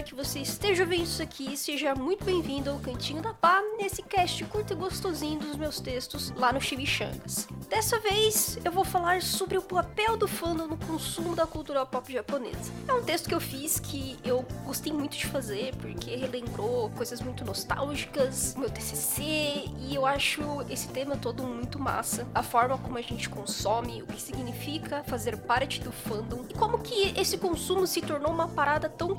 horário que você esteja vendo isso aqui, seja muito bem-vindo ao Cantinho da Pá, nesse cast curto e gostosinho dos meus textos lá no Chimichangas. Dessa vez, eu vou falar sobre o papel do fandom no consumo da cultura pop japonesa. É um texto que eu fiz que eu gostei muito de fazer, porque relembrou coisas muito nostálgicas, meu TCC, e eu acho esse tema todo muito massa. A forma como a gente consome, o que significa fazer parte do fandom, e como que esse consumo se tornou uma parada tão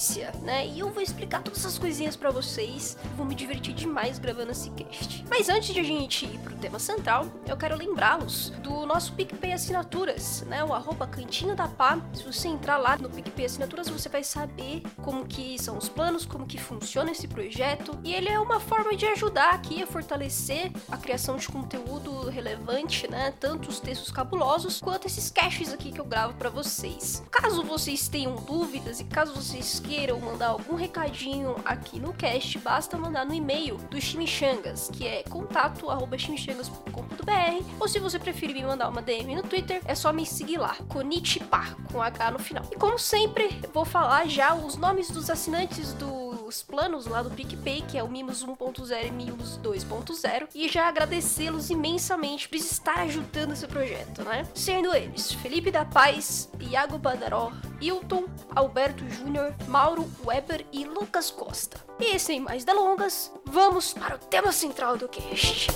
convergência, né? E eu vou explicar todas essas coisinhas para vocês. Vou me divertir demais gravando esse cast. Mas antes de a gente ir pro tema central, eu quero lembrá-los do nosso PicPay Assinaturas, né? O arroba Cantinho da Pá. Se você entrar lá no PicPay Assinaturas, você vai saber como que são os planos, como que funciona esse projeto. E ele é uma forma de ajudar aqui a fortalecer a criação de conteúdo relevante, né? Tanto os textos cabulosos quanto esses caches aqui que eu gravo para vocês. Caso vocês tenham dúvidas e caso vocês queiram mandar algum recadinho aqui no cast, basta mandar no e-mail do Chimichangas, que é contato@chimichangas.com.br, ou se você preferir me mandar uma DM no Twitter, é só me seguir lá, Konichipa, com H no final. E como sempre, vou falar já os nomes dos assinantes dos planos lá do PicPay, que é o Mimos 1.0 e Mimos 2.0, e já agradecê-los imensamente por estar ajudando esse projeto, né? Sendo eles Felipe da Paz, Iago Badaró, Hilton, Alberto Júnior, Mauro Weber e Lucas Costa. E sem mais delongas, vamos para o tema central do cast.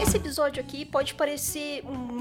Esse episódio aqui pode parecer muito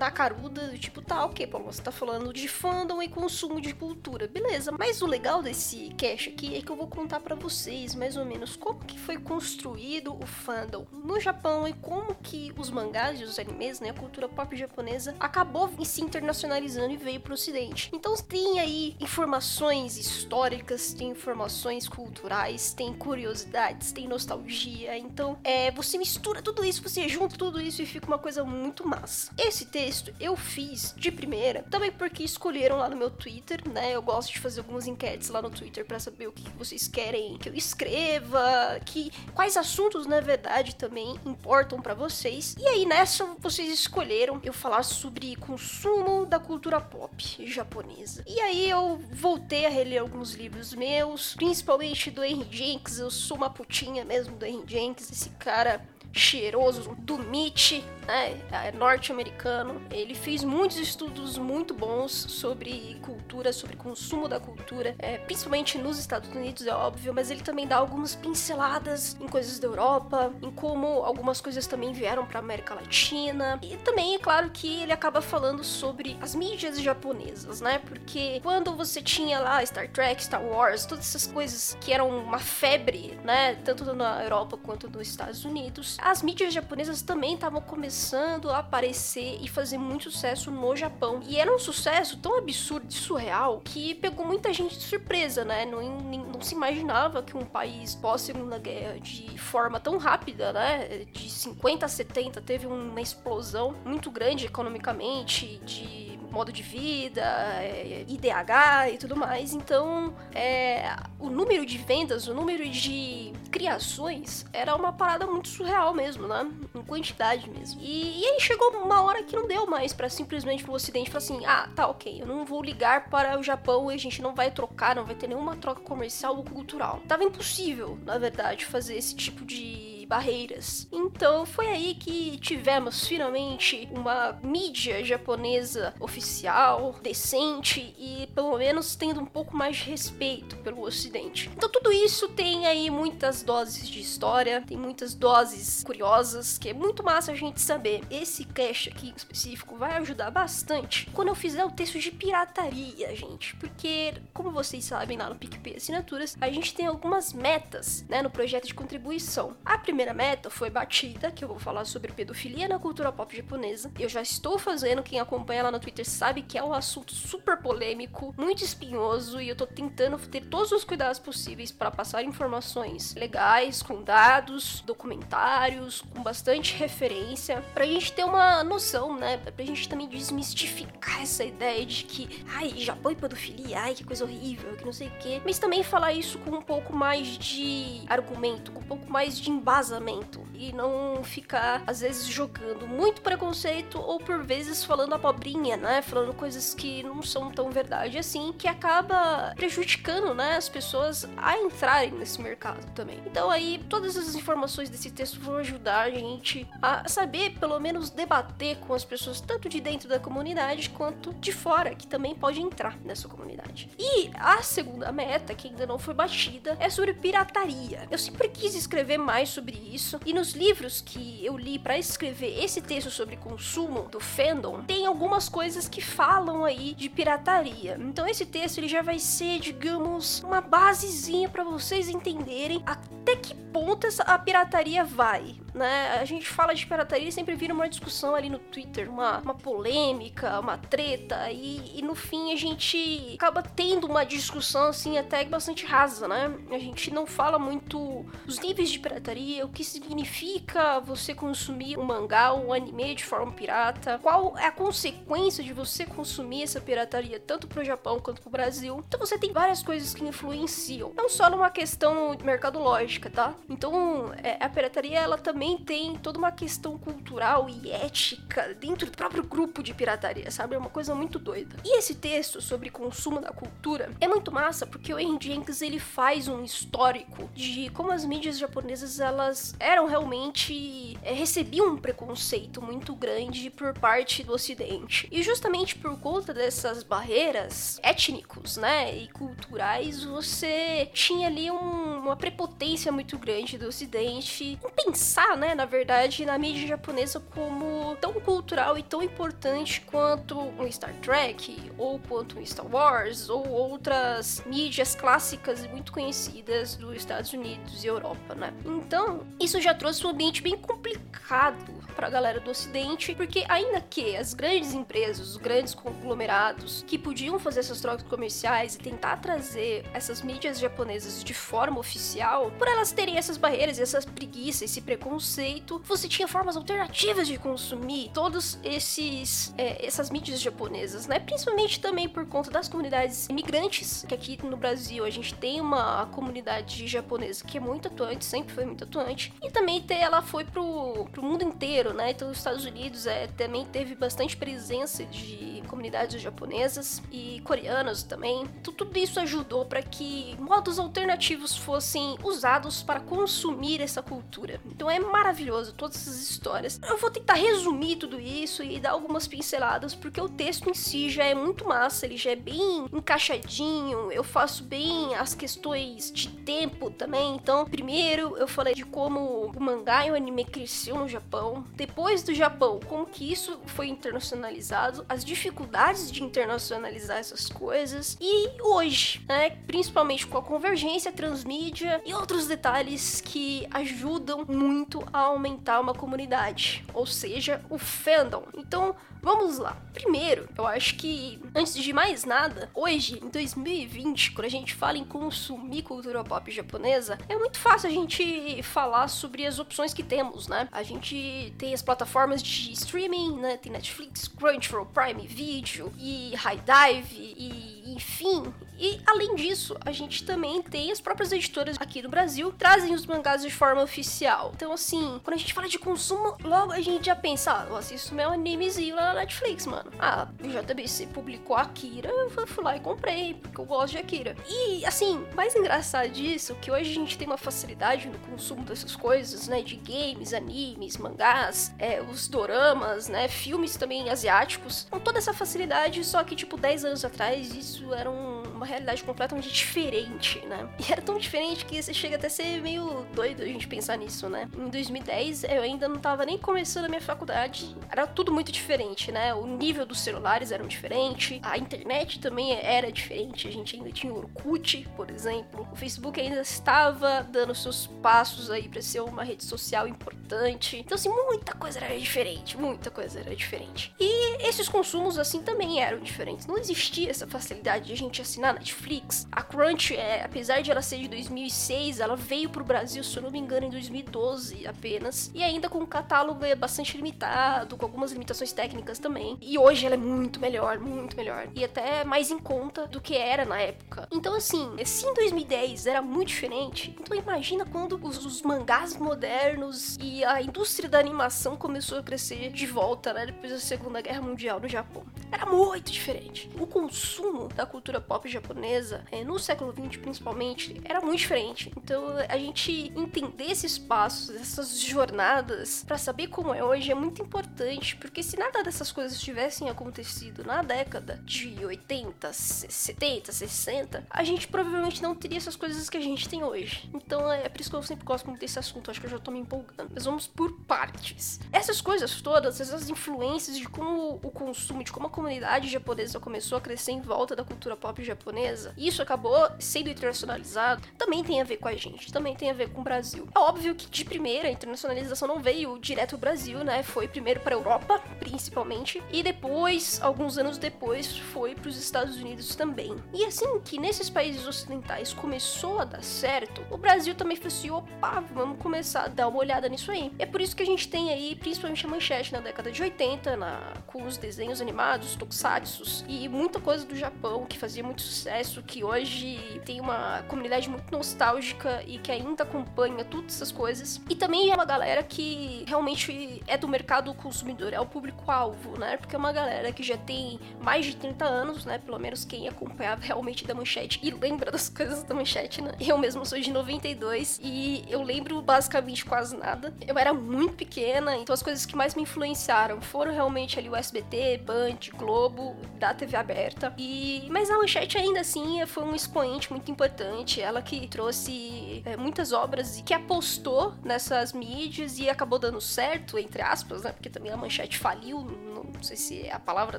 na caruda, tipo, tá, ok, Paulo, você tá falando de fandom e consumo de cultura, beleza. Mas o legal desse cast aqui é que eu vou contar para vocês, mais ou menos, como que foi construído o fandom no Japão e como que os mangás e os animes, né, a cultura pop japonesa, acabou se internacionalizando e veio pro ocidente. Então tem aí informações históricas, tem informações culturais, tem curiosidades, tem nostalgia, então é, você mistura tudo isso, você junta tudo isso e fica uma coisa muito massa. Esse texto eu fiz de primeira, também porque escolheram lá no meu Twitter, né? Eu gosto de fazer algumas enquetes lá no Twitter para saber o que vocês querem que eu escreva, que quais assuntos na verdade também importam para vocês. E aí nessa vocês escolheram eu falar sobre consumo da cultura pop japonesa. E aí eu voltei a reler alguns livros meus, principalmente do Henry Jenkins. Eu sou uma putinha mesmo do Henry Jenkins, esse cara cheiroso do Mitch, né, é norte-americano. Ele fez muitos estudos muito bons sobre cultura, sobre consumo da cultura, é, principalmente nos Estados Unidos, é óbvio, mas ele também dá algumas pinceladas em coisas da Europa, em como algumas coisas também vieram para América Latina. E também é claro que ele acaba falando sobre as mídias japonesas, né? Porque quando você tinha lá Star Trek, Star Wars, todas essas coisas que eram uma febre, né, tanto na Europa quanto nos Estados Unidos, as mídias japonesas também estavam começando a aparecer e fazer muito sucesso no Japão. E era um sucesso tão absurdo e surreal que pegou muita gente de surpresa, né? Não, não se imaginava que um país pós-segunda guerra, de forma tão rápida, né? De 50 a 70, teve uma explosão muito grande economicamente, de modo de vida, é, IDH e tudo mais. Então, é, o número de vendas, o número de criações era uma parada muito surreal mesmo, né? Em quantidade mesmo. E, e aí chegou uma hora que não deu mais para simplesmente pro Ocidente falar assim: ah, tá ok, eu não vou ligar para o Japão e a gente não vai trocar, não vai ter nenhuma troca comercial ou cultural. Tava impossível, na verdade, fazer esse tipo de barreiras. Então foi aí que tivemos finalmente uma mídia japonesa oficial, decente e pelo menos tendo um pouco mais de respeito pelo ocidente. Então tudo isso tem aí muitas doses de história, tem muitas doses curiosas, que é muito massa a gente saber. Esse cast aqui em específico vai ajudar bastante quando eu fizer o texto de pirataria, gente, porque como vocês sabem lá no PicPay Assinaturas, a gente tem algumas metas, né, no projeto de contribuição. A primeira primeira meta foi batida, que eu vou falar sobre pedofilia na cultura pop japonesa. Eu já estou fazendo, quem acompanha lá no Twitter sabe que é um assunto super polêmico, muito espinhoso, e eu tô tentando ter todos os cuidados possíveis para passar informações legais, com dados, documentários, com bastante referência, pra gente ter uma noção, né? Pra gente também desmistificar essa ideia de que, ai, Japão e pedofilia, ai, que coisa horrível, que não sei o quê. Mas também falar isso com um pouco mais de argumento, com um pouco mais de embasamento casamento. E não ficar, às vezes, jogando muito preconceito ou por vezes falando abobrinha, né? Falando coisas que não são tão verdade assim, que acaba prejudicando, né, as pessoas a entrarem nesse mercado também. Então aí, todas as informações desse texto vão ajudar a gente a saber, pelo menos, debater com as pessoas, tanto de dentro da comunidade quanto de fora, que também pode entrar nessa comunidade. E a segunda meta, que ainda não foi batida, é sobre pirataria. Eu sempre quis escrever mais sobre isso, e nos livros que eu li para escrever esse texto sobre consumo do fandom, tem algumas coisas que falam aí de pirataria. Então esse texto ele já vai ser, digamos, uma basezinha para vocês entenderem até que ponto a pirataria vai né? A gente fala de pirataria e sempre vira uma discussão ali no Twitter, uma, uma polêmica, uma treta, e, e no fim a gente acaba tendo uma discussão assim até bastante rasa, né? A gente não fala muito os níveis de pirataria, o que significa você consumir um mangá ou um anime de forma pirata, qual é a consequência de você consumir essa pirataria tanto pro Japão quanto pro Brasil. Então você tem várias coisas que influenciam, não só numa questão mercadológica, tá? Então é, a pirataria ela também também tem toda uma questão cultural e ética dentro do próprio grupo de pirataria, sabe? É uma coisa muito doida. E esse texto sobre consumo da cultura é muito massa porque o Henry Jenkins ele faz um histórico de como as mídias japonesas elas eram realmente é, recebiam um preconceito muito grande por parte do Ocidente. E justamente por conta dessas barreiras étnicos, né, e culturais, você tinha ali um, uma prepotência muito grande do Ocidente em pensar né, na verdade, na mídia japonesa como tão cultural e tão importante quanto um Star Trek, ou quanto um Star Wars, ou outras mídias clássicas e muito conhecidas dos Estados Unidos e Europa, né? Então, isso já trouxe um ambiente bem complicado para a galera do Ocidente, porque ainda que as grandes empresas, os grandes conglomerados que podiam fazer essas trocas comerciais e tentar trazer essas mídias japonesas de forma oficial, por elas terem essas barreiras, essas preguiças, esse preconceito, você tinha formas alternativas de consumir todos esses é, essas mídias japonesas, né? Principalmente também por conta das comunidades imigrantes, que aqui no Brasil a gente tem uma comunidade japonesa que é muito atuante, sempre foi muito atuante, e também ela foi pro, pro mundo inteiro né? Então, os Estados Unidos é, também teve bastante presença de comunidades japonesas e coreanas também. Então, tudo isso ajudou para que modos alternativos fossem usados para consumir essa cultura. Então, é maravilhoso todas essas histórias. Eu vou tentar resumir tudo isso e dar algumas pinceladas, porque o texto em si já é muito massa, ele já é bem encaixadinho. Eu faço bem as questões de tempo também. Então, primeiro eu falei de como o mangá e o anime cresceu no Japão, depois do Japão, como que isso foi internacionalizado, as dificuldades de internacionalizar essas coisas e hoje, né, principalmente com a convergência transmídia e outros detalhes que ajudam muito a aumentar uma comunidade, ou seja, o fandom. Então, Vamos lá. Primeiro, eu acho que, antes de mais nada, hoje, em 2020, quando a gente fala em consumir cultura pop japonesa, é muito fácil a gente falar sobre as opções que temos, né? A gente tem as plataformas de streaming, né? Tem Netflix, Crunchyroll, Prime Video e High Dive e enfim. E além disso, a gente também tem as próprias editoras aqui no Brasil trazem os mangás de forma oficial. Então, assim, quando a gente fala de consumo, logo a gente já pensa, ah, eu assisto meu animezinho lá na Netflix, mano. Ah, o JBC publicou Akira, eu fui lá e comprei, porque eu gosto de Akira. E, assim, mais engraçado disso, que hoje a gente tem uma facilidade no consumo dessas coisas, né, de games, animes, mangás, é, os doramas, né, filmes também asiáticos, com toda essa facilidade, só que, tipo, 10 anos atrás, isso era um uma realidade completamente diferente, né? E era tão diferente que você chega até a ser meio doido a gente pensar nisso, né? Em 2010, eu ainda não tava nem começando a minha faculdade, era tudo muito diferente, né? O nível dos celulares era diferente, a internet também era diferente, a gente ainda tinha o Orkut, por exemplo, o Facebook ainda estava dando seus passos aí para ser uma rede social importante. Então, assim, muita coisa era diferente, muita coisa era diferente. E esses consumos, assim, também eram diferentes. Não existia essa facilidade de a gente assinar Netflix. A Crunch, é, apesar de ela ser de 2006, ela veio pro Brasil, se eu não me engano, em 2012 apenas. E ainda com um catálogo bastante limitado, com algumas limitações técnicas também. E hoje ela é muito melhor, muito melhor. E até mais em conta do que era na época. Então, assim, se em 2010 era muito diferente, então imagina quando os, os mangás modernos e a indústria da animação começou a crescer de volta, né? Depois da Segunda Guerra Mundial no Japão. Era muito diferente. O consumo da cultura pop japonesa, é, no século XX principalmente, era muito diferente. Então, a gente entender esses passos, essas jornadas, para saber como é hoje é muito importante, porque se nada dessas coisas tivessem acontecido na década de 80, 70, 60, a gente provavelmente não teria essas coisas que a gente tem hoje. Então, é por isso que eu sempre gosto muito desse assunto, acho que eu já tô me empolgando. Mas vamos por partes. Essas coisas todas, essas influências de como o consumo, de como a comunidade japonesa começou a crescer em volta da cultura pop japonesa, isso acabou sendo internacionalizado, também tem a ver com a gente, também tem a ver com o Brasil. É óbvio que de primeira a internacionalização não veio direto ao Brasil, né? Foi primeiro para a Europa, principalmente, e depois, alguns anos depois, foi para os Estados Unidos também. E assim que nesses países ocidentais começou a dar certo, o Brasil também falou assim: opa, vamos começar a dar uma olhada nisso aí. É por isso que a gente tem aí, principalmente a manchete na década de 80, na, com os desenhos animados, tokusatsus e muita coisa do Japão que fazia muito sucesso, que hoje tem uma comunidade muito nostálgica e que ainda acompanha todas essas coisas. E também é uma galera que realmente é do mercado consumidor, é o público-alvo, né? Porque é uma galera que já tem mais de 30 anos, né? Pelo menos quem acompanhava realmente da manchete e lembra das coisas da manchete, né? Eu mesmo sou de 92 e eu lembro basicamente quase nada. Eu era muito pequena, então as coisas que mais me influenciaram foram realmente ali o SBT, Band, Globo, da TV aberta. E mas a Manchete ainda assim foi um expoente muito importante, ela que trouxe é, muitas obras e que apostou nessas mídias e acabou dando certo, entre aspas, né? Porque também a Manchete faliu, não sei se a palavra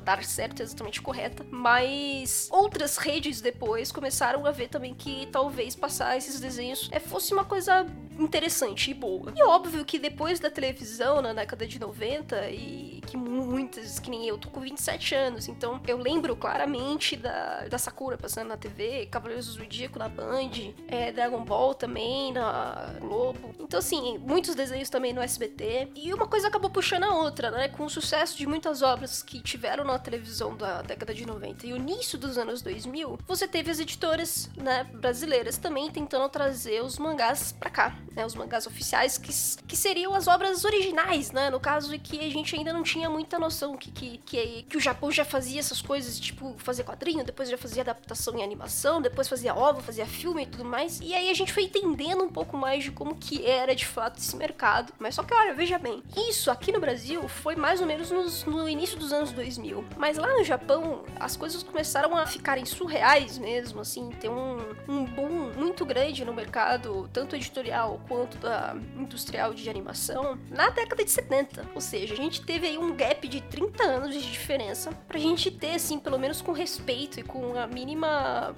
dar certo é exatamente correta, mas outras redes depois começaram a ver também que talvez passar esses desenhos é, fosse uma coisa interessante e boa. E óbvio que depois da televisão, na década de 90, e que muitas, que nem eu, tô com 27 anos, então eu lembro claramente da, da Sakura passando na TV, Cavaleiros do Zodíaco na Band, é, Dragon Ball também na Globo. Então, assim, muitos desenhos também no SBT. E uma coisa acabou puxando a outra, né? Com o sucesso de muitas obras que tiveram na televisão da década de 90 e o início dos anos 2000, você teve as editoras, né, brasileiras também tentando trazer os mangás pra cá né, os mangás oficiais, que, que seriam as obras originais, né? No caso que a gente ainda não tinha muita noção que, que, que, que o Japão já fazia essas coisas, tipo, fazer quadrinho, depois já fazia adaptação em animação, depois fazia ova, fazia filme e tudo mais. E aí a gente foi entendendo um pouco mais de como que era de fato esse mercado. Mas só que, olha, veja bem, isso aqui no Brasil foi mais ou menos nos, no início dos anos 2000. Mas lá no Japão, as coisas começaram a ficarem surreais mesmo, assim, ter um, um boom muito grande no mercado, tanto editorial quanto da industrial de animação na década de 70. Ou seja, a gente teve aí um gap de 30 anos de diferença pra gente ter, assim, pelo menos com respeito e com a mínima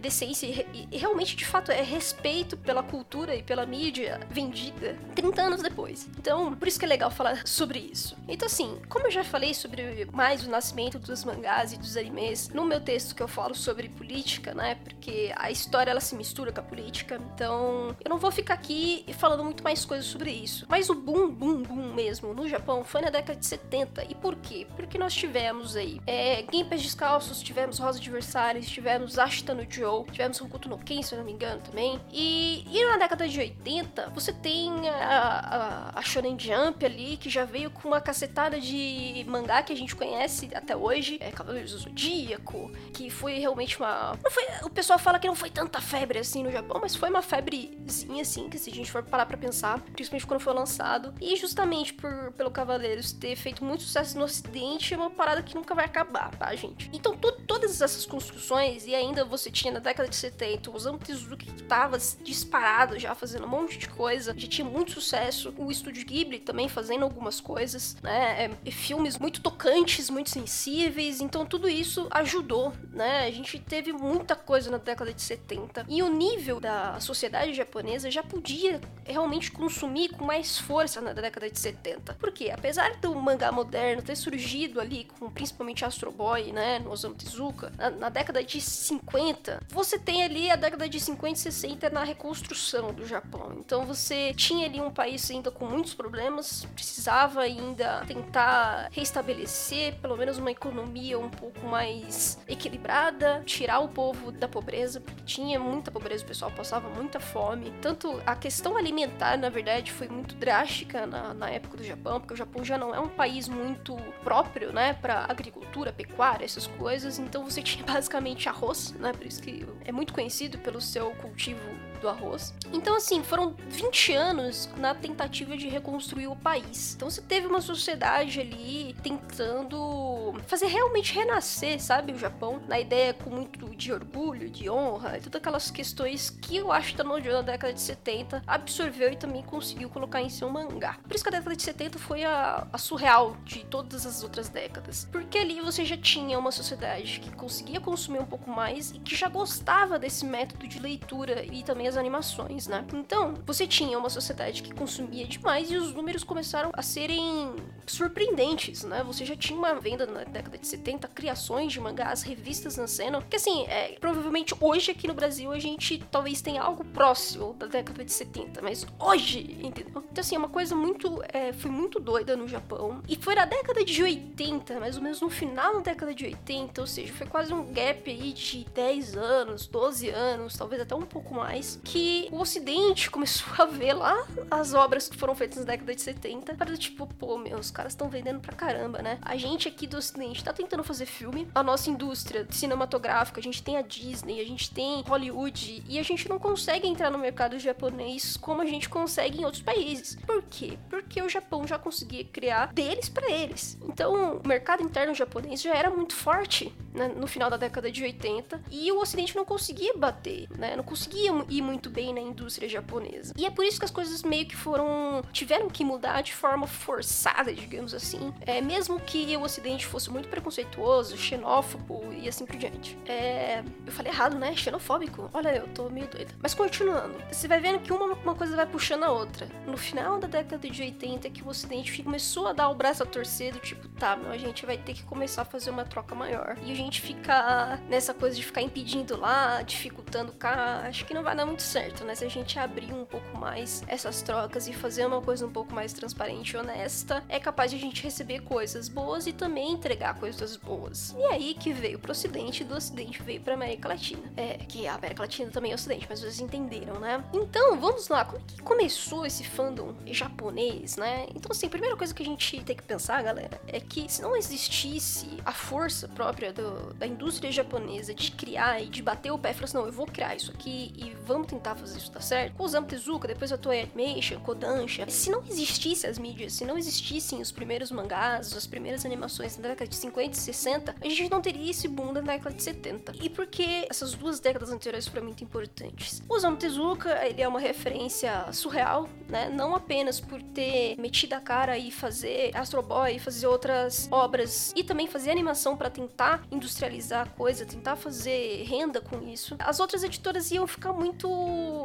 decência e, realmente, de fato, é respeito pela cultura e pela mídia vendida 30 anos depois. Então, por isso que é legal falar sobre isso. Então, assim, como eu já falei sobre mais o nascimento dos mangás e dos animes no meu texto que eu falo sobre política, né? Porque a história ela se mistura com a política. Então, eu não vou ficar aqui falando muito mais coisas sobre isso. Mas o boom, boom, boom mesmo no Japão foi na década de 70. E por quê? Porque nós tivemos aí é, Gimpers Descalços, tivemos Rosa Versalhes, tivemos Ashita no Joe, tivemos Hokuto no Ken, se eu não me engano, também. E, e na década de 80, você tem a, a, a Shonen Jump ali, que já veio com uma cacetada de mangá que a gente conhece até hoje, é Cavaleiros do Zodíaco, que foi realmente uma... Não foi, o pessoal fala que não foi tanta febre assim no Japão, mas foi uma febrezinha assim, que se a gente for parar pra pensar, principalmente quando foi lançado. E justamente por, pelo Cavaleiros ter feito muito sucesso no Ocidente é uma parada que nunca vai acabar, tá, gente? Então, todas essas construções, e ainda você tinha na década de 70 o Osamu Tezuka que tava disparado já fazendo um monte de coisa, já tinha muito sucesso, o Estúdio Ghibli também fazendo algumas coisas, né? É, filmes muito tocantes, muito sensíveis, então tudo isso ajudou, né? A gente teve muita coisa na década de 70 e o nível da sociedade japonesa já podia realmente consumir com mais força na década de 70. Porque apesar do mangá moderno ter surgido ali com principalmente Astro Boy, né, no Osamu Tezuka, na, na década de 50, você tem ali a década de 50 e 60 na reconstrução do Japão. Então você tinha ali um país ainda com muitos problemas, precisava ainda tentar restabelecer pelo menos uma economia um pouco mais equilibrada, tirar o povo da pobreza, porque tinha muita pobreza, o pessoal passava muita fome. Tanto a questão alimentar, na verdade, foi muito drástica na, na época do Japão, porque o Japão já não é um país muito próprio, né, para agricultura, pecuária, essas coisas. Então você tinha basicamente arroz, né, por isso que é muito conhecido pelo seu cultivo do arroz. Então, assim, foram 20 anos na tentativa de reconstruir o país. Então, você teve uma sociedade ali tentando fazer realmente renascer, sabe, o Japão, na ideia com muito de orgulho, de honra, e todas aquelas questões que o Ashita no na década de 70 absorveu e também conseguiu colocar em seu mangá. Por isso que a década de 70 foi a, a surreal de todas as outras décadas. Porque ali você já tinha uma sociedade que conseguia consumir um pouco mais e que já gostava desse método de leitura e também as animações, né? Então, você tinha uma sociedade que consumia demais e os números começaram a serem surpreendentes, né? Você já tinha uma venda na década de 70, criações de mangás, revistas nascendo, que assim, é, provavelmente hoje aqui no Brasil a gente talvez tenha algo próximo da década de 70, mas hoje, entendeu? Então assim, é uma coisa muito, é, foi muito doida no Japão, e foi na década de 80, mais ou menos no final da década de 80, ou seja, foi quase um gap aí de 10 anos, 12 anos, talvez até um pouco mais, que o Ocidente começou a ver lá as obras que foram feitas na década de 70, para tipo, pô, meu, os caras estão vendendo pra caramba, né? A gente aqui do Ocidente tá tentando fazer filme, a nossa indústria cinematográfica, a gente tem a Disney, a gente tem Hollywood, e a gente não consegue entrar no mercado japonês como a gente consegue em outros países. Por quê? Porque o Japão já conseguia criar deles para eles. Então, o mercado interno japonês já era muito forte né, no final da década de 80 e o Ocidente não conseguia bater, né? Não conseguia ir muito bem na indústria japonesa. E é por isso que as coisas meio que foram. tiveram que mudar de forma forçada, digamos assim. É, mesmo que o Ocidente fosse muito preconceituoso, xenófobo e assim por diante. É, eu falei errado, né? Xenofóbico? Olha, eu tô meio doida. Mas continuando, você vai vendo que uma, uma coisa vai puxando a outra. No final da década de 80 é que o Ocidente começou a dar o braço a torcer do tipo, tá, meu, a gente vai ter que começar a fazer uma troca maior. E a gente fica nessa coisa de ficar impedindo lá, dificultando cá, acho que não vai dar muito certo, né? Se a gente abrir um pouco mais essas trocas e fazer uma coisa um pouco mais transparente e honesta, é capaz de a gente receber coisas boas e também entregar coisas boas. E aí que veio pro ocidente e do ocidente veio pra América Latina. É, que a América Latina também é ocidente, mas vocês entenderam, né? Então, vamos lá, como é que começou esse fandom japonês, né? Então, assim, a primeira coisa que a gente tem que pensar, galera, é que se não existisse a força própria do, da indústria japonesa de criar e de bater o pé e falar assim, não, eu vou criar isso aqui e vamos tentar fazer isso dar certo. Osamu Tezuka, depois a Toei Animation, Kodansha. Se não existisse as mídias, se não existissem os primeiros mangás, as primeiras animações na década de 50 e 60, a gente não teria esse boom da década de 70. E por que essas duas décadas anteriores foram muito importantes? Osamu Tezuka, ele é uma referência surreal, né? Não apenas por ter metido a cara e fazer Astro Boy, fazer outras obras e também fazer animação para tentar industrializar a coisa, tentar fazer renda com isso. As outras editoras iam ficar muito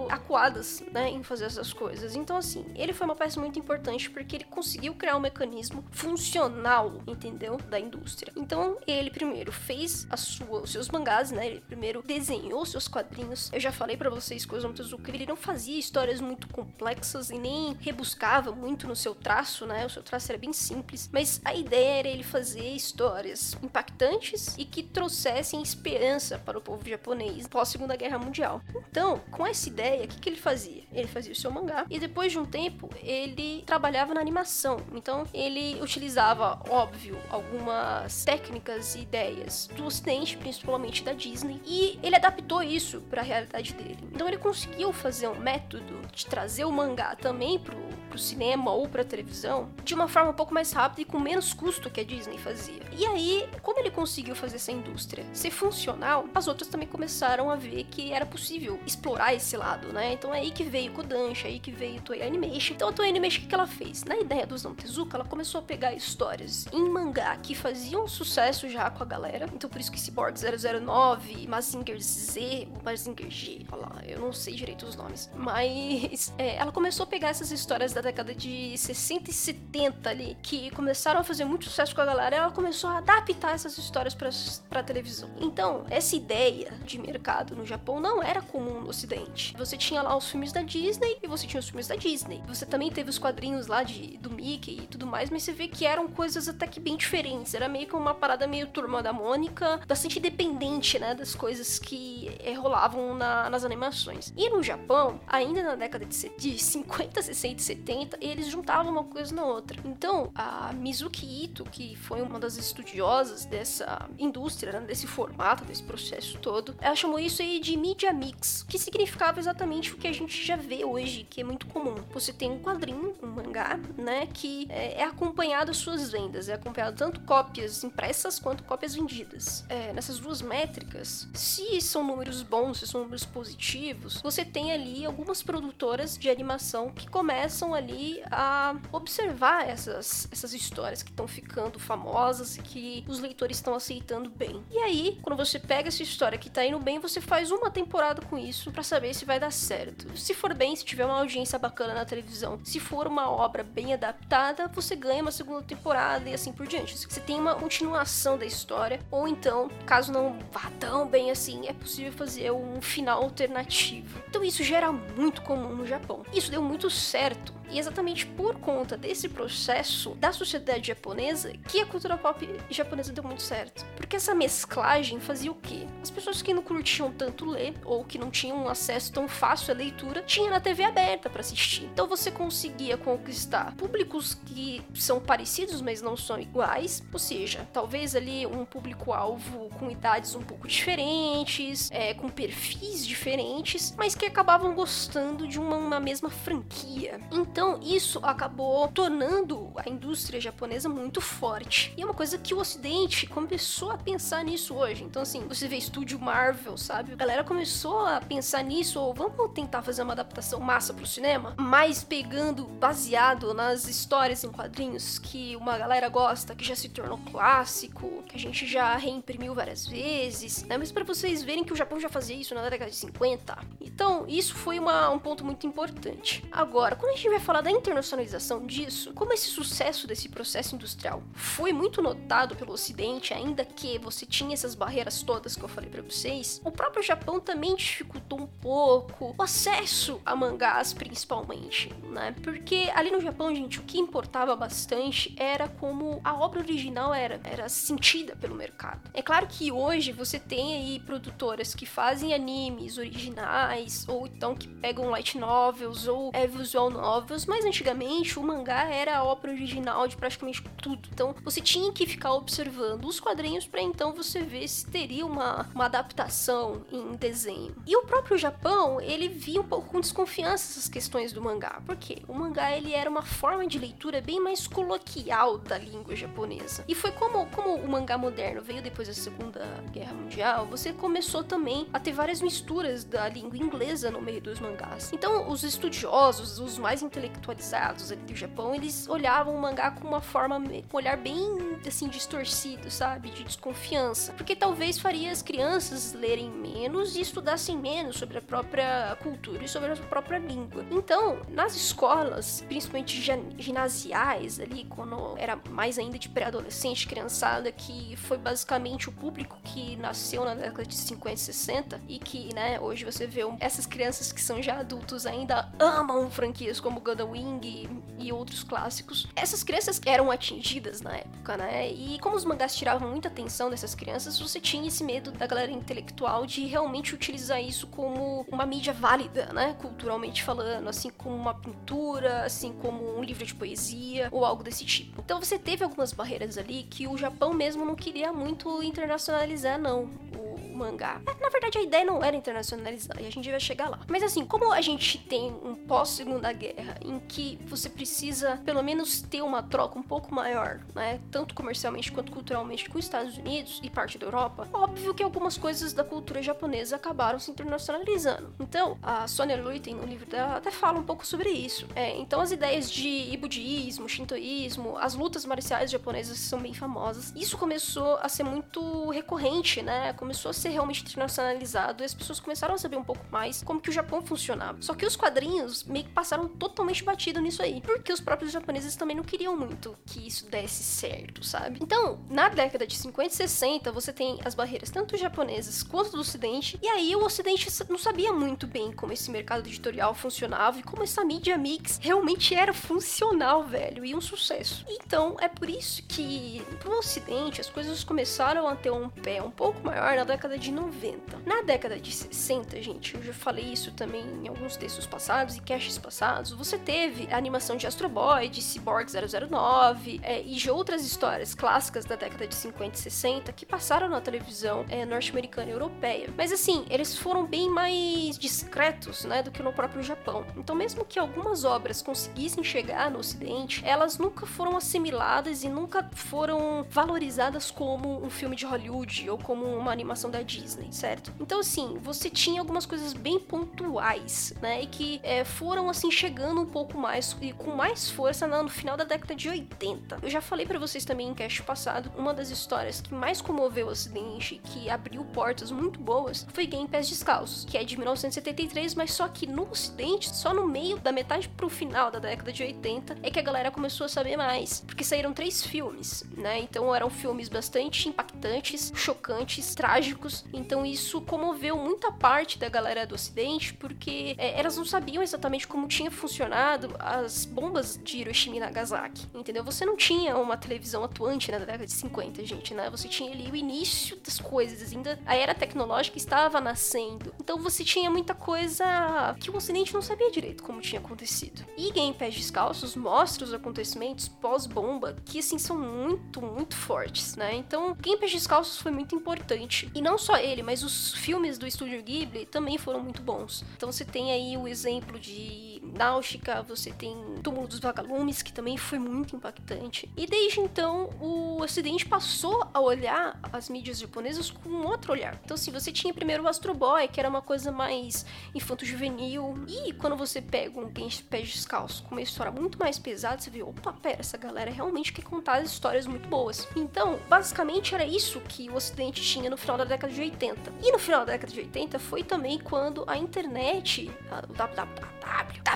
acuadas, né, em fazer essas coisas. Então, assim, ele foi uma peça muito importante porque ele conseguiu criar um mecanismo funcional, entendeu? Da indústria. Então, ele primeiro fez a sua, os seus mangás, né? Ele primeiro desenhou seus quadrinhos. Eu já falei para vocês que o Osamu Tezuka, ele não fazia histórias muito complexas e nem rebuscava muito no seu traço, né? O seu traço era bem simples, mas a ideia era ele fazer histórias impactantes e que trouxessem esperança para o povo japonês pós Segunda Guerra Mundial. Então, com essa ideia, o que, que ele fazia? Ele fazia o seu mangá e depois de um tempo ele trabalhava na animação. Então ele utilizava, óbvio, algumas técnicas e ideias do Ocidente, principalmente da Disney, e ele adaptou isso para a realidade dele. Então ele conseguiu fazer um método de trazer o mangá também pro pro cinema ou pra televisão de uma forma um pouco mais rápida e com menos custo que a Disney fazia. E aí, como ele conseguiu fazer essa indústria ser funcional, as outras também começaram a ver que era possível explorar esse lado, né? Então é aí que veio Kodansha, é aí que veio Toei Animation. Então a Toei Animation, o que ela fez? Na ideia do Osamu Tezuka, ela começou a pegar histórias em mangá que faziam sucesso já com a galera. Então por isso que Cyborg 009, Mazinger Z, Mazinger G, olha lá, eu não sei direito os nomes. Mas é, ela começou a pegar essas histórias da década de 60 e 70 ali, que começaram a fazer muito sucesso com a galera, ela começou a adaptar essas histórias pra, pra televisão. Então, essa ideia de mercado no Japão não era comum no ocidente. Você tinha lá os filmes da Disney e você tinha os filmes da Disney. Você também teve os quadrinhos lá de, do Mickey e tudo mais, mas você vê que eram coisas até que bem diferentes. Era meio que uma parada meio turma da Mônica, bastante independente, né, das coisas que é, rolavam na, nas animações. E no Japão, ainda na década de, de 50, 60 e 70, eles juntavam uma coisa na outra. Então, a Mizuki Ito, que foi uma das estudiosas dessa indústria, né, desse formato, desse processo todo, ela chamou isso aí de media mix, que significava exatamente o que a gente já vê hoje, que é muito comum. Você tem um quadrinho, um mangá, né, que é, é acompanhado as suas vendas, é acompanhado tanto cópias impressas quanto cópias vendidas. É, nessas duas métricas, se são números bons, se são números positivos, você tem ali algumas produtoras de animação que começam ali a observar essas, essas histórias que estão ficando famosas e que os leitores estão aceitando bem. E aí, quando você pega essa história que tá indo bem, você faz uma temporada com isso para saber se vai dar certo. Se for bem, se tiver uma audiência bacana na televisão, se for uma obra bem adaptada, você ganha uma segunda temporada e assim por diante. Você tem uma continuação da história, ou então, caso não vá tão bem assim, é possível fazer um final alternativo. Então isso já era muito comum no Japão. Isso deu muito certo e exatamente por conta desse processo da sociedade japonesa que a cultura pop japonesa deu muito certo. Porque essa mesclagem fazia o quê? As pessoas que não curtiam tanto ler ou que não tinham um acesso tão fácil à leitura, tinha na TV aberta para assistir. Então você conseguia conquistar públicos que são parecidos, mas não são iguais, ou seja, talvez ali um público-alvo com idades um pouco diferentes, é, com perfis diferentes, mas que acabavam gostando de uma, uma mesma franquia. Então então, isso acabou tornando a indústria japonesa muito forte. E é uma coisa que o Ocidente começou a pensar nisso hoje. Então, assim, você vê estúdio Marvel, sabe? A galera começou a pensar nisso, ou vamos tentar fazer uma adaptação massa pro cinema, mas pegando, baseado nas histórias em quadrinhos que uma galera gosta, que já se tornou clássico, que a gente já reimprimiu várias vezes, né? Mas para vocês verem que o Japão já fazia isso na década de 50. Então, isso foi uma, um ponto muito importante. Agora, quando a gente vai falar da internacionalização disso, como esse sucesso desse processo industrial foi muito notado pelo Ocidente, ainda que você tinha essas barreiras todas que eu falei para vocês, o próprio Japão também dificultou um pouco o acesso a mangás, principalmente, né? Porque ali no Japão, gente, o que importava bastante era como a obra original era, era sentida pelo mercado. É claro que hoje você tem aí produtoras que fazem animes originais, ou então que pegam light novels, ou é visual novels mas mais antigamente o mangá era a obra original de praticamente tudo. Então você tinha que ficar observando os quadrinhos para então você ver se teria uma, uma adaptação em desenho. E o próprio Japão, ele via um pouco com desconfiança essas questões do mangá, porque o mangá ele era uma forma de leitura bem mais coloquial da língua japonesa. E foi como, como o mangá moderno veio depois da Segunda Guerra Mundial, você começou também a ter várias misturas da língua inglesa no meio dos mangás. Então os estudiosos, os mais intelectuais intelectualizados ali do Japão, eles olhavam o mangá com uma forma, com um olhar bem, assim, distorcido, sabe? De desconfiança. Porque talvez faria as crianças lerem menos e estudassem menos sobre a própria cultura e sobre a própria língua. Então, nas escolas, principalmente ginasiais ali, quando era mais ainda de pré-adolescente, criançada, que foi basicamente o público que nasceu na década de 50 e 60 e que, né, hoje você vê essas crianças que são já adultos ainda amam franquias como Gundam Wing e outros clássicos. Essas crianças eram atingidas na época, né? E como os mangás tiravam muita atenção dessas crianças, você tinha esse medo da galera intelectual de realmente utilizar isso como uma mídia válida, né? Culturalmente falando, assim como uma pintura, assim como um livro de poesia ou algo desse tipo. Então você teve algumas barreiras ali que o Japão mesmo não queria muito internacionalizar, não. O mangá. É, na verdade, a ideia não era internacionalizar, e a gente vai chegar lá. Mas assim, como a gente tem um pós-segunda guerra em que você precisa, pelo menos, ter uma troca um pouco maior, né? Tanto comercialmente quanto culturalmente com os Estados Unidos e parte da Europa, óbvio que algumas coisas da cultura japonesa acabaram se internacionalizando. Então, a Sonia Luiten, no livro dela, até fala um pouco sobre isso. É, então, as ideias de budismo, shintoísmo, as lutas marciais japonesas são bem famosas. Isso começou a ser muito recorrente, né? Começou a ser realmente internacionalizado e as pessoas começaram a saber um pouco mais como que o Japão funcionava. Só que os quadrinhos meio que passaram totalmente batido nisso aí, porque os próprios japoneses também não queriam muito que isso desse certo, sabe? Então, na década de 50 e 60, você tem as barreiras tanto japonesas quanto do ocidente, e aí o ocidente não sabia muito bem como esse mercado editorial funcionava e como essa mídia mix realmente era funcional, velho, e um sucesso. Então, é por isso que pro ocidente as coisas começaram a ter um pé um pouco maior na década de 90. Na década de 60, gente, eu já falei isso também em alguns textos passados e caches passados, você teve a animação de Astro Boy, de Cyborg 009 é, e de outras histórias clássicas da década de 50 e 60 que passaram na televisão é, norte-americana e europeia. Mas assim, eles foram bem mais discretos, né, do que no próprio Japão. Então, mesmo que algumas obras conseguissem chegar no ocidente, elas nunca foram assimiladas e nunca foram valorizadas como um filme de Hollywood ou como uma animação da Disney, certo? Então, assim, você tinha algumas coisas bem pontuais, né, e que é, foram assim chegando um pouco mais e com mais força no final da década de 80. Eu já falei para vocês também em cast passado, uma das histórias que mais comoveu o ocidente, que abriu portas muito boas, foi Game Pés Descalços, que é de 1973, mas só que no ocidente, só no meio da metade pro final da década de 80 é que a galera começou a saber mais, porque saíram três filmes, né? Então eram filmes bastante impactantes, chocantes, trágicos. Então isso comoveu muita parte da galera do ocidente, porque é, elas não sabiam exatamente como tinha funcionado as bombas de Hiroshima e Nagasaki, entendeu? Você não tinha uma televisão atuante na década de 50, gente, né? Você tinha ali o início das coisas, ainda a era tecnológica estava nascendo. Então você tinha muita coisa que o ocidente não sabia direito como tinha acontecido. E Game Pés Descalços mostra os acontecimentos pós-bomba que, assim, são muito, muito fortes, né? Então, Game Pés Descalços foi muito importante. E não só ele, mas os filmes do estúdio Ghibli também foram muito bons. Então você tem aí o exemplo de Náutica, você tem Túmulo dos Vagalumes, que também foi muito impactante. E desde então, o Ocidente passou a olhar as mídias japonesas com um outro olhar. Então, assim, você tinha primeiro o Astro Boy, que era uma coisa mais infanto-juvenil. E quando você pega um Genshi Pé Descalço com uma história muito mais pesada, você vê, opa, pera, essa galera realmente quer contar histórias muito boas. Então, basicamente era isso que o Ocidente tinha no final da década de 80. E no final da década de 80 foi também quando a internet, o www,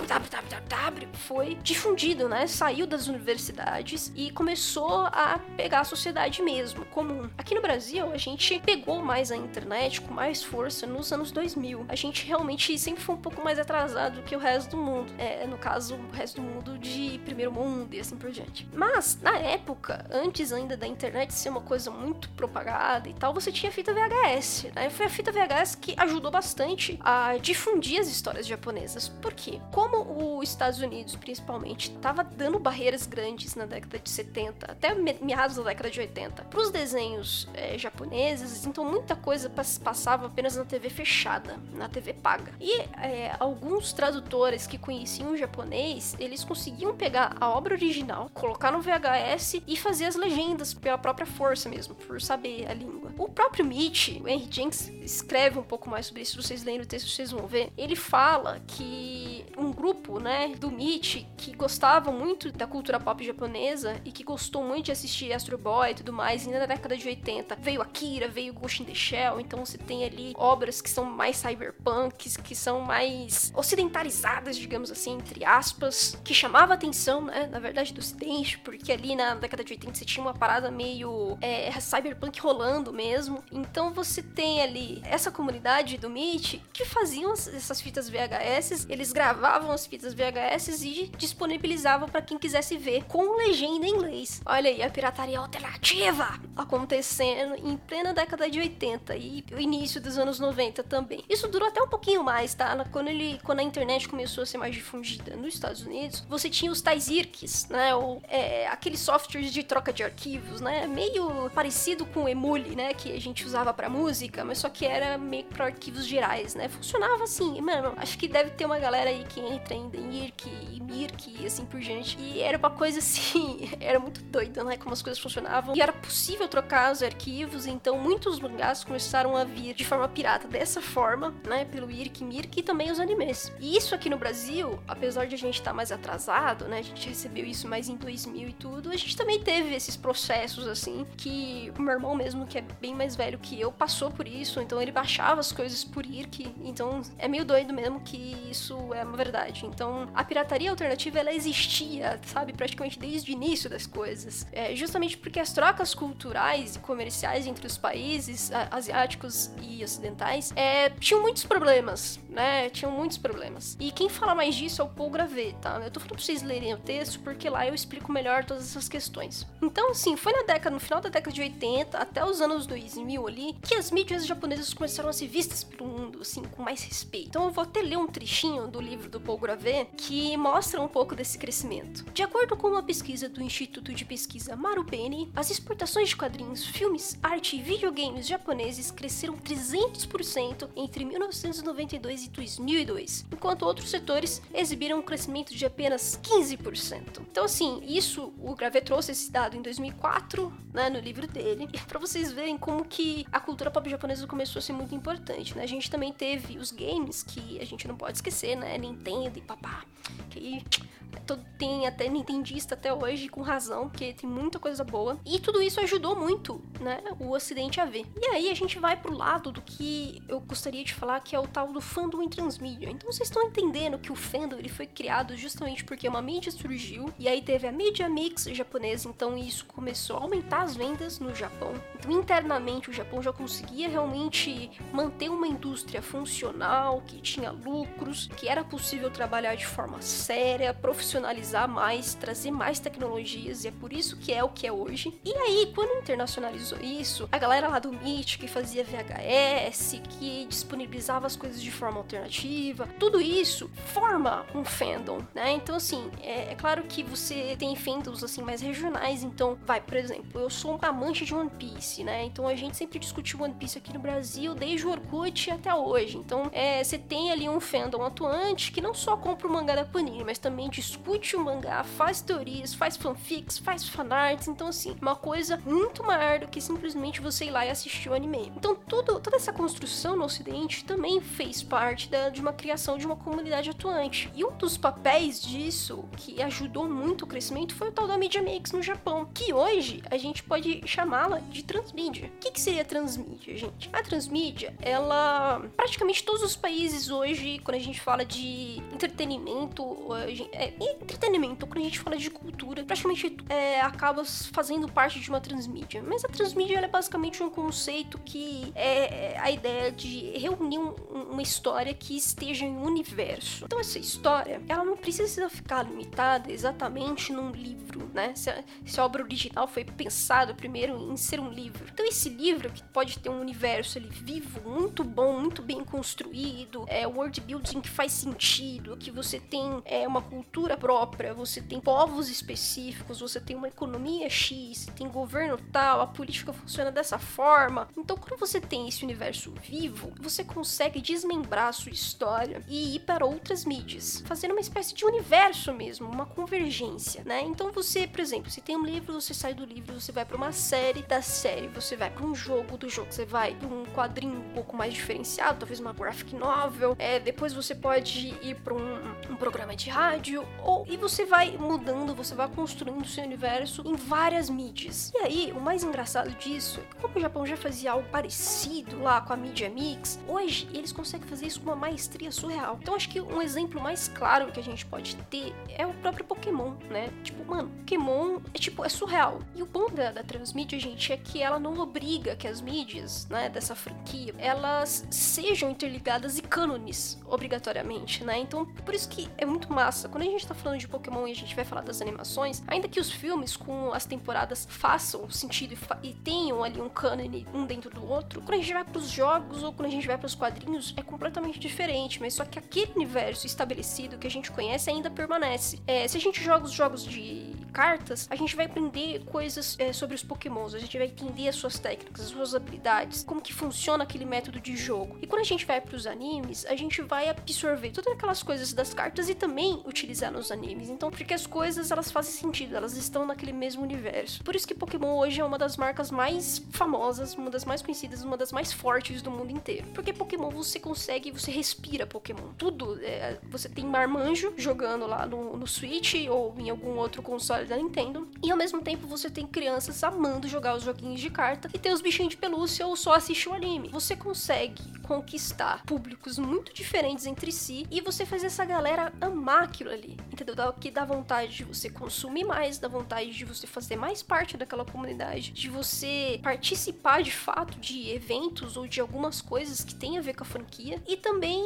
www foi difundido, né? Saiu das universidades e começou a pegar a sociedade mesmo, comum. Aqui no Brasil, a gente pegou mais a internet com mais força nos anos 2000. A gente realmente sempre foi um pouco mais atrasado que o resto do mundo. É, no caso, o resto do mundo de primeiro mundo e assim por diante. Mas, na época, antes ainda da internet ser uma coisa muito propagada e tal, você tinha fita VHS, né? Foi a fita VHS que ajudou bastante a difundir as histórias japonesas. Por quê? Como os Estados Unidos, principalmente, estava dando barreiras grandes na década de 70, até meados da década de 80, para os desenhos é, japoneses, então muita coisa passava apenas na TV fechada, na TV paga. E é, alguns tradutores que conheciam o japonês, eles conseguiam pegar a obra original, colocar no VHS e fazer as legendas pela própria força mesmo, por saber a língua. O próprio Mitch, o Henry Jenks, escreve um pouco mais sobre isso, se vocês lerem o texto vocês vão ver. Ele fala que um grupo, né, do Mitch, que gostava muito da cultura pop japonesa e que gostou muito de assistir Astro Boy e tudo mais, ainda na década de 80, veio Akira, veio Ghost in the Shell, então você tem ali obras que são mais cyberpunks, que são mais ocidentalizadas, digamos assim, entre aspas, que chamava atenção, né, na verdade, do ocidente, porque ali na década de 80 você tinha uma parada meio é, cyberpunk rolando mesmo, então você tem ali essa comunidade do Meet que faziam essas fitas VHS, eles gravavam as fitas VHS e disponibilizavam para quem quisesse ver com legenda em inglês. Olha aí a pirataria alternativa acontecendo em plena década de 80 e início dos anos 90 também. Isso durou até um pouquinho mais, tá? Quando ele, quando a internet começou a ser mais difundida nos Estados Unidos, você tinha os tais IRCs, né? Ou é, aqueles softwares de troca de arquivos, né? Meio parecido com o Emule, né? Que a gente usava para música, mas só que era meio pra arquivos gerais, né? Funcionava assim, mano, acho que deve ter uma galera aí que entra em IRC e Mirk e assim por diante. E era uma coisa assim, era muito doida, né? Como as coisas funcionavam. E era possível trocar os arquivos, então muitos mangás começaram a vir de forma pirata dessa forma, né? Pelo IRC, Mirk e também os animes. E isso aqui no Brasil, apesar de a gente estar tá mais atrasado, né? A gente recebeu isso mais em 2000 e tudo, a gente também teve esses processos assim, que o meu irmão mesmo, que é bem mais velho que eu, passou por isso, então ele baixava as coisas por IRC, então é meio doido mesmo que isso é uma verdade. Então, a pirataria alternativa, ela existia, sabe, praticamente desde o início das coisas. É, justamente porque as trocas culturais e comerciais entre os países asiáticos e ocidentais é, tinham muitos problemas, né? Tinham muitos problemas. E quem fala mais disso é o Paul Gravet, tá? Eu tô falando pra vocês lerem o texto porque lá eu explico melhor todas essas questões. Então, assim, foi na década, no final da década de 80 até os anos 2000 ali, que as mídias japonesas começaram a ser vistas pelo mundo, assim, com mais respeito. Então eu vou até ler um trechinho do livro do Paul Gravet que mostra um pouco desse crescimento. De acordo com uma pesquisa do Instituto de Pesquisa Marubeni, as exportações de quadrinhos, filmes, arte e videogames japoneses cresceram 300% entre 1992 e 2002, enquanto outros setores exibiram um crescimento de apenas 15%. Então, assim, isso o Gravet trouxe esse dado em 2004, né, no livro dele, para vocês verem como que a cultura pop japonesa começou a ser muito importante, né? A gente também teve os games que a gente não pode esquecer, né? Nintendo e papá, que tem até nintendista até hoje, com razão, porque tem muita coisa boa. E tudo isso ajudou muito, né, o ocidente a ver. E aí a gente vai pro lado do que eu gostaria de falar, que é o tal do fandom em transmídia. Então vocês estão entendendo que o fandom ele foi criado justamente porque uma mídia surgiu, e aí teve a mídia mix japonesa, então isso começou a aumentar as vendas no Japão. Então internamente o Japão já conseguia realmente manter uma indústria funcional, que tinha lucros, que era possível trabalhar de forma séria, profissional profissionalizar mais, trazer mais tecnologias, e é por isso que é o que é hoje. E aí, quando internacionalizou isso, a galera lá do Meet, que fazia VHS, que disponibilizava as coisas de forma alternativa, tudo isso forma um fandom, né? Então, assim, é, é claro que você tem fandoms, assim, mais regionais, então, vai, por exemplo, eu sou um amante de One Piece, né? Então, a gente sempre discutiu One Piece aqui no Brasil, desde o Orkut até hoje. Então, é, você tem ali um fandom atuante que não só compra o mangá da Panini, mas também discute discute o mangá, faz teorias, faz fanfics, faz fanarts. Então, assim, uma coisa muito maior do que simplesmente você ir lá e assistir o anime. Então, tudo, toda essa construção no Ocidente também fez parte da, de uma criação de uma comunidade atuante. E um dos papéis disso, que ajudou muito o crescimento, foi o tal da Media Mix no Japão, que hoje a gente pode chamá-la de transmídia. O que, que seria transmídia, gente? A transmídia, ela. Praticamente todos os países hoje, quando a gente fala de entretenimento, é, entretenimento, quando a gente fala de cultura, praticamente é, acaba fazendo parte de uma transmídia. Mas a transmídia é basicamente um conceito que é, é a ideia de reunir um, uma história que esteja em um universo. Então essa história, ela não precisa ficar limitada exatamente num livro, né? Se a, se a obra original foi pensada primeiro em ser um livro. Então esse livro que pode ter um universo ali vivo, muito bom, muito bem construído, é world building que faz sentido, que você tem é, uma cultura própria, você tem povos específicos, você tem uma economia X, tem governo tal, a política funciona dessa forma. Então, quando você tem esse universo vivo, você consegue desmembrar a sua história e ir para outras mídias, fazendo uma espécie de universo mesmo, uma convergência, né? Então, você, por exemplo, se tem um livro, você sai do livro, você vai para uma série, da série você vai para um jogo, do jogo você vai para um quadrinho um pouco mais diferenciado, talvez uma graphic novel, é, depois você pode ir para um, um programa de rádio ou e você vai mudando, você vai construindo seu universo em várias mídias. E aí, o mais engraçado disso é que como o Japão já fazia algo parecido lá com a mídia mix, hoje eles conseguem fazer isso com uma maestria surreal. Então acho que um exemplo mais claro que a gente pode ter é o próprio Pokémon, né? Tipo, mano, Pokémon é tipo, é surreal. E o bom da, da transmídia, gente, é que ela não obriga que as mídias, né, dessa franquia, elas sejam interligadas e cânones, obrigatoriamente, né? Então, por isso que é muito massa. Quando a gente tá falando de Pokémon e a gente vai falar das animações, ainda que os filmes com as temporadas façam sentido e, fa e tenham ali um cânone um dentro do outro, quando a gente vai para os jogos ou quando a gente vai para os quadrinhos é completamente diferente, mas só que aquele universo estabelecido que a gente conhece ainda permanece. É, se a gente joga os jogos de cartas, a gente vai aprender coisas é, sobre os pokémons, a gente vai entender as suas técnicas, as suas habilidades, como que funciona aquele método de jogo. E quando a gente vai para os animes, a gente vai absorver todas aquelas coisas das cartas e também utilizar nos animes. Então, porque as coisas elas fazem sentido, elas estão naquele mesmo universo. Por isso que Pokémon hoje é uma das marcas mais famosas, uma das mais conhecidas, uma das mais fortes do mundo inteiro. Porque Pokémon você consegue, você respira Pokémon. Tudo, é, você tem marmanjo jogando lá no, no Switch ou em algum outro console da Nintendo. E ao mesmo tempo você tem crianças amando jogar os joguinhos de carta e ter os bichinhos de pelúcia ou só assistir o anime. Você consegue conquistar públicos muito diferentes entre si e você faz essa galera amar aquilo ali, entendeu? Que dá vontade de você consumir mais, dá vontade de você fazer mais parte daquela comunidade, de você participar de fato de eventos ou de algumas coisas que tem a ver com a franquia e também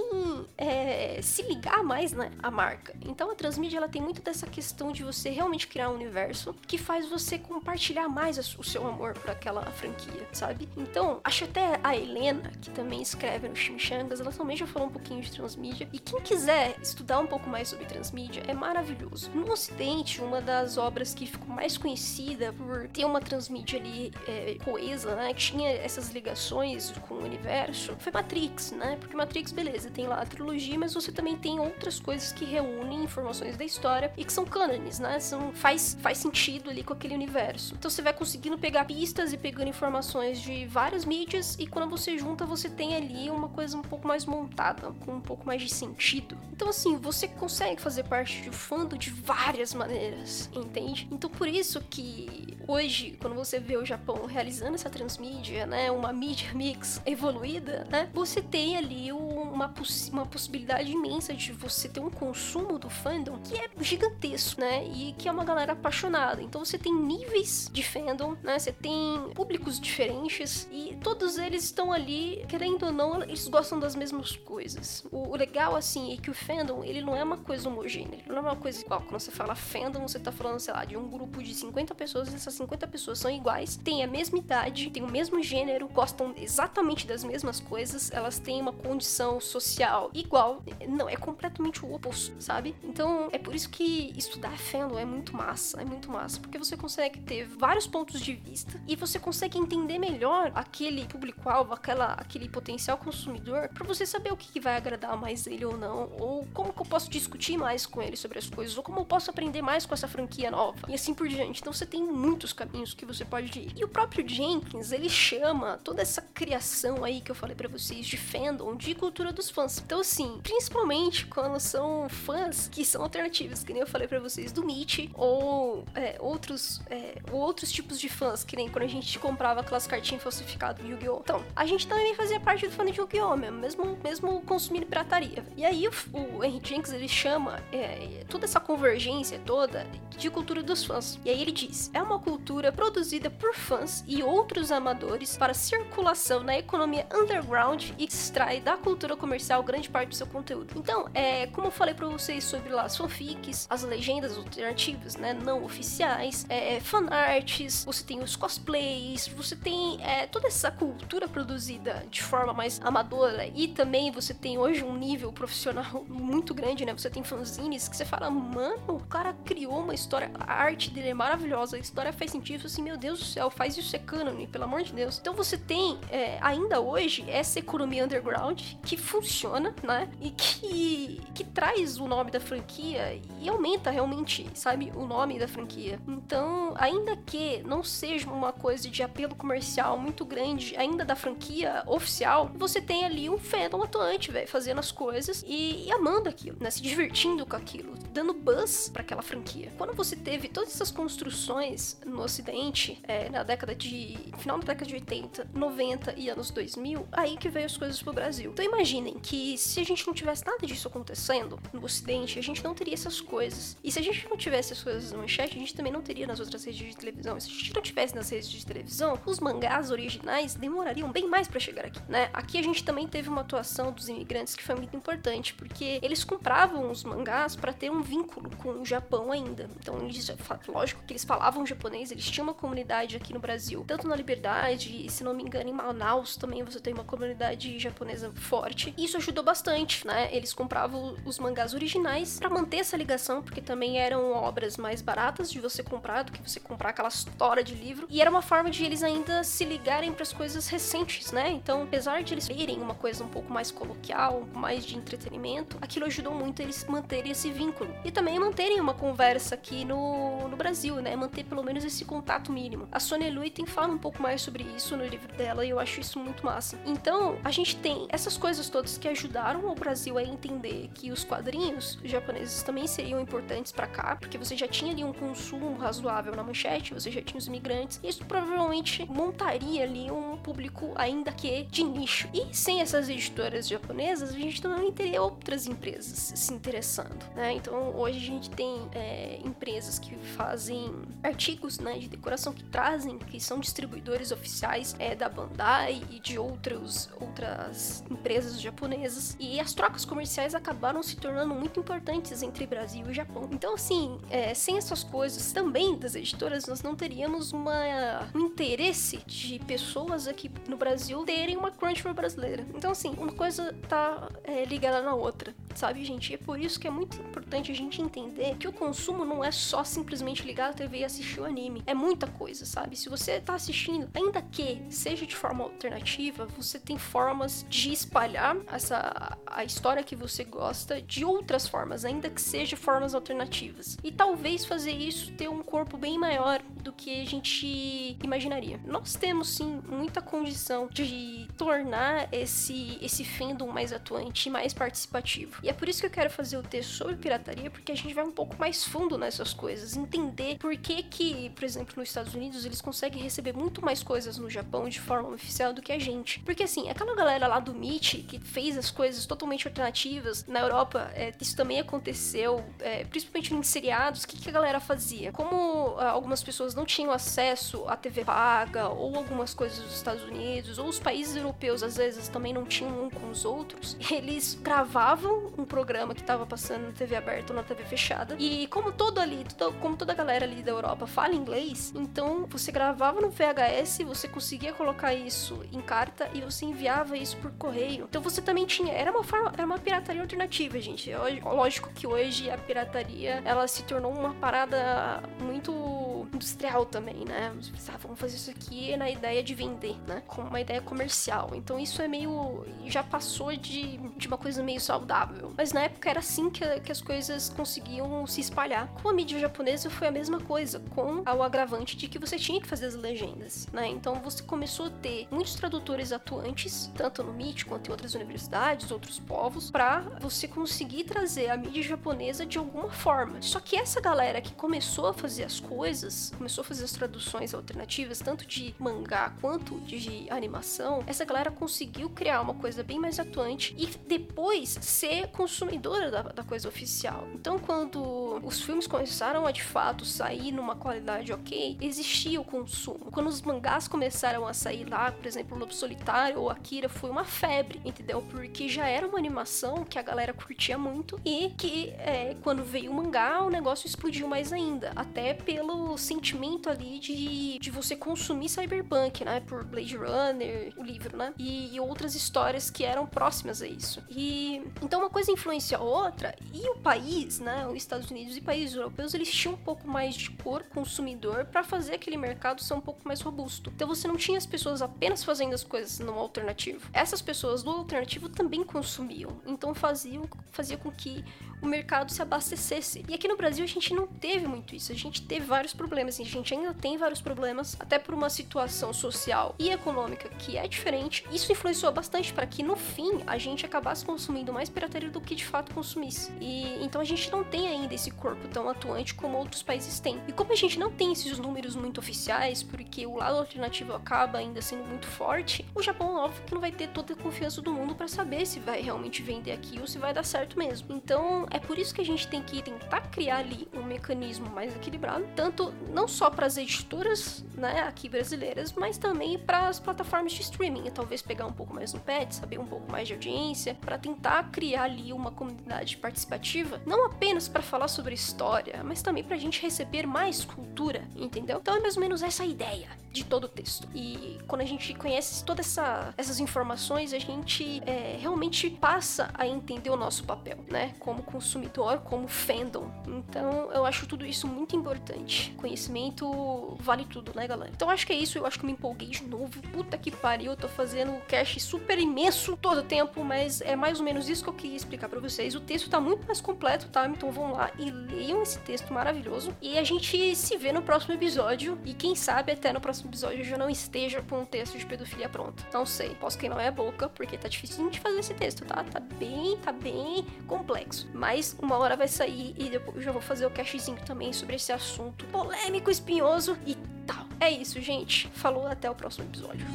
é, se ligar mais né, à marca. Então a Transmídia ela tem muito dessa questão de você realmente criar universo que faz você compartilhar mais o seu amor por aquela franquia, sabe? Então, acho até a Helena, que também escreve no Chimichangas, ela também já falou um pouquinho de transmídia. E quem quiser estudar um pouco mais sobre transmídia, é maravilhoso. No Ocidente, uma das obras que ficou mais conhecida por ter uma transmídia ali é, coesa, né? Que tinha essas ligações com o universo, foi Matrix, né? Porque Matrix, beleza, tem lá a trilogia, mas você também tem outras coisas que reúnem informações da história e que são cânones, né? São, faz, faz sentido ali com aquele universo. Então você vai conseguindo pegar pistas e pegando informações de várias mídias e quando você junta, você tem ali uma coisa um pouco mais montada, com um pouco mais de sentido. Então assim, você consegue fazer parte de um fandom de várias maneiras, entende? Então por isso que hoje, quando você vê o Japão realizando essa transmídia, né, uma mídia mix evoluída, né, você tem ali uma, poss uma possibilidade imensa de você ter um consumo do fandom que é gigantesco, né, e que é uma galera apaixonada. Então você tem níveis de fandom, né, você tem públicos diferentes e todos eles estão ali, querendo ou não, eles gostam das mesmas coisas. O, o legal, assim, é que o fandom, ele não é uma coisa homogênea, ele não é uma coisa igual. Quando você fala fandom, você tá falando, sei lá, de um grupo de 50 pessoas, essas 50 pessoas são iguais, têm a mesma idade, têm o mesmo gênero, gostam exatamente das mesmas coisas, elas têm uma condição social igual. Não, é completamente o oposto, sabe? Então, é por isso que estudar fandom é muito massa, é muito massa, porque você consegue ter vários pontos de vista e você consegue entender melhor aquele público-alvo, aquela aquele potencial consumidor, para você saber o que, vai agradar mais ele ou não, ou como que eu posso discutir mais com ele sobre as coisas, ou como eu posso aprender mais com essa franquia nova, e assim por diante. Então você tem muitos caminhos que você pode ir. E o próprio Jenkins, ele chama toda essa criação aí que eu falei para vocês de fandom de cultura dos fãs. Então assim, principalmente quando são fãs que são alternativos, que nem eu falei para vocês do Meet, ou é, outros, é, outros tipos de fãs, que nem quando a gente comprava aquelas cartinhas falsificadas do Yu-Gi-Oh! Então, a gente também fazia parte do fã de Yu-Gi-Oh! mesmo, mesmo, mesmo consumindo pirataria. E aí o, o Henry Jenkins, ele chama é, toda essa convergência toda de cultura dos fãs. E aí ele diz, é uma cultura produzida por fãs e outros amadores para circulação na economia underground e extrai da cultura comercial grande parte do seu conteúdo. Então, é, como eu falei para vocês sobre lá as fanfics, as legendas alternativas, né, não oficiais, é, fanarts, você tem os cosplays, você tem é, toda essa cultura produzida de forma mais amadora e também você tem hoje um nível profissional muito grande, né? Você tem fanzines que você fala, mano, o cara criou uma história, a arte dele é maravilhosa, a história faz sentido, assim, meu Deus do céu, faz isso ser canon, pelo amor de Deus. Então você tem é, ainda hoje essa economia underground que funciona, né? E que, que traz o nome da franquia e aumenta realmente, sabe, o nome da franquia. Então, ainda que não seja uma coisa de apelo comercial muito grande, ainda da franquia oficial, você tem ali um fandom atuante, velho, fazendo as coisas e, e, amando aquilo, né? Se divertindo com aquilo, dando buzz para aquela franquia. Quando você teve todas essas construções no ocidente, é, na década de. final da década de 80, 90 e anos 2000, aí que veio as coisas pro Brasil. Então imaginem que se a gente não tivesse nada disso acontecendo no ocidente, a gente não teria essas coisas. E se a gente não tivesse as coisas no manchete, a gente também não teria nas outras redes de televisão. E se a gente não tivesse nas redes de televisão, os mangás originais demorariam bem mais para chegar aqui, né? Aqui a gente também teve uma atuação dos imigrantes que foi muito importante, porque eles compravam os mangás para ter um vínculo com o Japão ainda. Então, eles, lógico que eles falavam japonês eles tinham uma comunidade aqui no Brasil, tanto na Liberdade, e se não me engano, em Manaus também você tem uma comunidade japonesa forte. Isso ajudou bastante, né? Eles compravam os mangás originais para manter essa ligação, porque também eram obras mais baratas de você comprar do que você comprar aquela história de livro. E era uma forma de eles ainda se ligarem para as coisas recentes, né? Então, apesar de eles verem uma coisa um pouco mais coloquial, mais de entretenimento, aquilo ajudou muito eles manterem esse vínculo. E também manterem uma conversa aqui no, no Brasil, né? Manter pelo menos esse contato mínimo. A Sonia Luiten fala um pouco mais sobre isso no livro dela e eu acho isso muito massa. Então, a gente tem essas coisas todas que ajudaram o Brasil a entender que os quadrinhos japoneses também seriam importantes para cá, porque você já tinha ali um consumo razoável na manchete, você já tinha os imigrantes, e isso provavelmente montaria ali um público ainda que de nicho. E sem essas editoras japonesas, a gente também teria outras empresas se interessando, né? Então, hoje a gente tem é, empresas que fazem artigos, né, de decoração que trazem, que são distribuidores oficiais é, da Bandai e de outros, outras empresas japonesas. E as trocas comerciais acabaram se tornando muito importantes entre Brasil e Japão. Então, assim, é, sem essas coisas também das editoras, nós não teríamos uma, um interesse de pessoas aqui no Brasil terem uma Crunchyroll brasileira. Então, assim, uma coisa tá é, ligada na outra, sabe, gente? E é por isso que é muito importante a gente entender que o consumo não é só simplesmente ligar a TV e assistir o anime. É muita coisa, sabe? Se você tá assistindo, ainda que seja de forma alternativa, você tem formas de espalhar essa a história que você gosta de outras formas, ainda que seja formas alternativas. E talvez fazer isso ter um corpo bem maior do que a gente imaginaria. Nós temos sim condição de tornar esse esse fandom mais atuante e mais participativo. E é por isso que eu quero fazer o texto sobre pirataria, porque a gente vai um pouco mais fundo nessas coisas, entender por que que, por exemplo, nos Estados Unidos eles conseguem receber muito mais coisas no Japão de forma oficial do que a gente. Porque assim, aquela galera lá do Meet que fez as coisas totalmente alternativas na Europa, é, isso também aconteceu, é, principalmente em seriados. O que, que a galera fazia? Como ah, algumas pessoas não tinham acesso à TV paga ou algumas coisas dos Estados Unidos ou os países europeus às vezes também não tinham um com os outros, eles gravavam um programa que estava passando na TV aberta ou na TV fechada e como todo ali, todo, como toda a galera ali da Europa fala inglês, então você gravava no VHS, você conseguia colocar isso em carta e você enviava isso por correio. Então você também tinha, era uma forma, era uma pirataria alternativa, gente. Lógico que hoje a pirataria ela se tornou uma parada muito industrial também, né? Ah, vamos fazer isso aqui na ideia de vender, né? Como uma ideia comercial. Então isso é meio. já passou de, de uma coisa meio saudável. Mas na época era assim que, que as coisas conseguiam se espalhar. Com a mídia japonesa foi a mesma coisa, com o agravante de que você tinha que fazer as legendas, né? Então você começou a ter muitos tradutores atuantes, tanto no MIT quanto em outras universidades, outros povos, para você conseguir trazer a mídia japonesa de alguma forma. Só que essa galera que começou a fazer as coisas, começou a fazer as traduções alternativas, tanto de mangá quanto de animação, essa galera conseguiu criar uma coisa bem mais atuante e depois ser consumidora da, da coisa oficial. Então, quando os filmes começaram a de fato sair numa qualidade ok, existia o consumo. Quando os mangás começaram a sair lá, por exemplo, Lobo Solitário ou Akira, foi uma febre, entendeu? Porque já era uma animação que a galera curtia muito e que é, quando veio o mangá, o negócio explodiu mais ainda. Até pelo sentimento ali de, de você consumir cyberpunk, né? Por Blade Runner, o livro, né? E, e outras histórias que eram próximas a isso. E então uma coisa influencia a outra e o país, né? Os Estados Unidos e países europeus, eles tinham um pouco mais de cor consumidor para fazer aquele mercado ser um pouco mais robusto. Então você não tinha as pessoas apenas fazendo as coisas no alternativo. Essas pessoas do alternativo também consumiam. Então faziam fazia com que o mercado se abastecesse. E aqui no Brasil a gente não teve muito isso. A gente teve vários problemas. A gente ainda tem vários problemas, até por uma situação social e econômica que é diferente. Isso influenciou bastante para que no fim a gente acabasse consumindo mais pirataria do que de fato consumisse. E então a gente não tem ainda esse corpo tão atuante como outros países têm. E como a gente não tem esses números muito oficiais, porque o lado alternativo acaba ainda sendo muito forte, o Japão, óbvio que não vai ter toda a confiança do mundo para saber se vai realmente vender aqui ou se vai dar certo mesmo. Então, é por isso que a gente tem que tentar criar ali um mecanismo mais equilibrado, tanto não só para as editoras, né, aqui brasileiras, mas também para as plataformas de streaming, e talvez pegar um pouco mais no pad, saber um pouco mais de audiência, para tentar criar ali uma comunidade participativa, não apenas para falar sobre história, mas também para a gente receber mais cultura, entendeu? Então é mais ou menos essa a ideia de todo o texto. E quando a gente conhece todas essa, essas informações, a gente é, realmente passa a entender o nosso papel, né? Como consumidor, como fandom. Então eu acho tudo isso muito importante. Conhecimento vale tudo, né, galera? Então acho que é isso. Eu acho que me empolguei de novo. Puta que pariu, tô fazendo cast super imenso todo o tempo, mas é mais ou menos isso que eu queria explicar para vocês. O texto tá muito mais completo, tá? Então vão lá e leiam esse texto maravilhoso. E a gente se vê no próximo episódio. E quem sabe até no próximo episódio eu já não esteja com um texto de pedofilia pronto. Não sei, posso que não é a boca, porque tá difícil de fazer esse texto, tá? Tá bem, tá bem complexo. Mas uma hora vai sair e depois eu já vou fazer o cachezinho também sobre esse assunto polêmico, espinhoso e tal. É isso, gente. Falou, até o próximo episódio.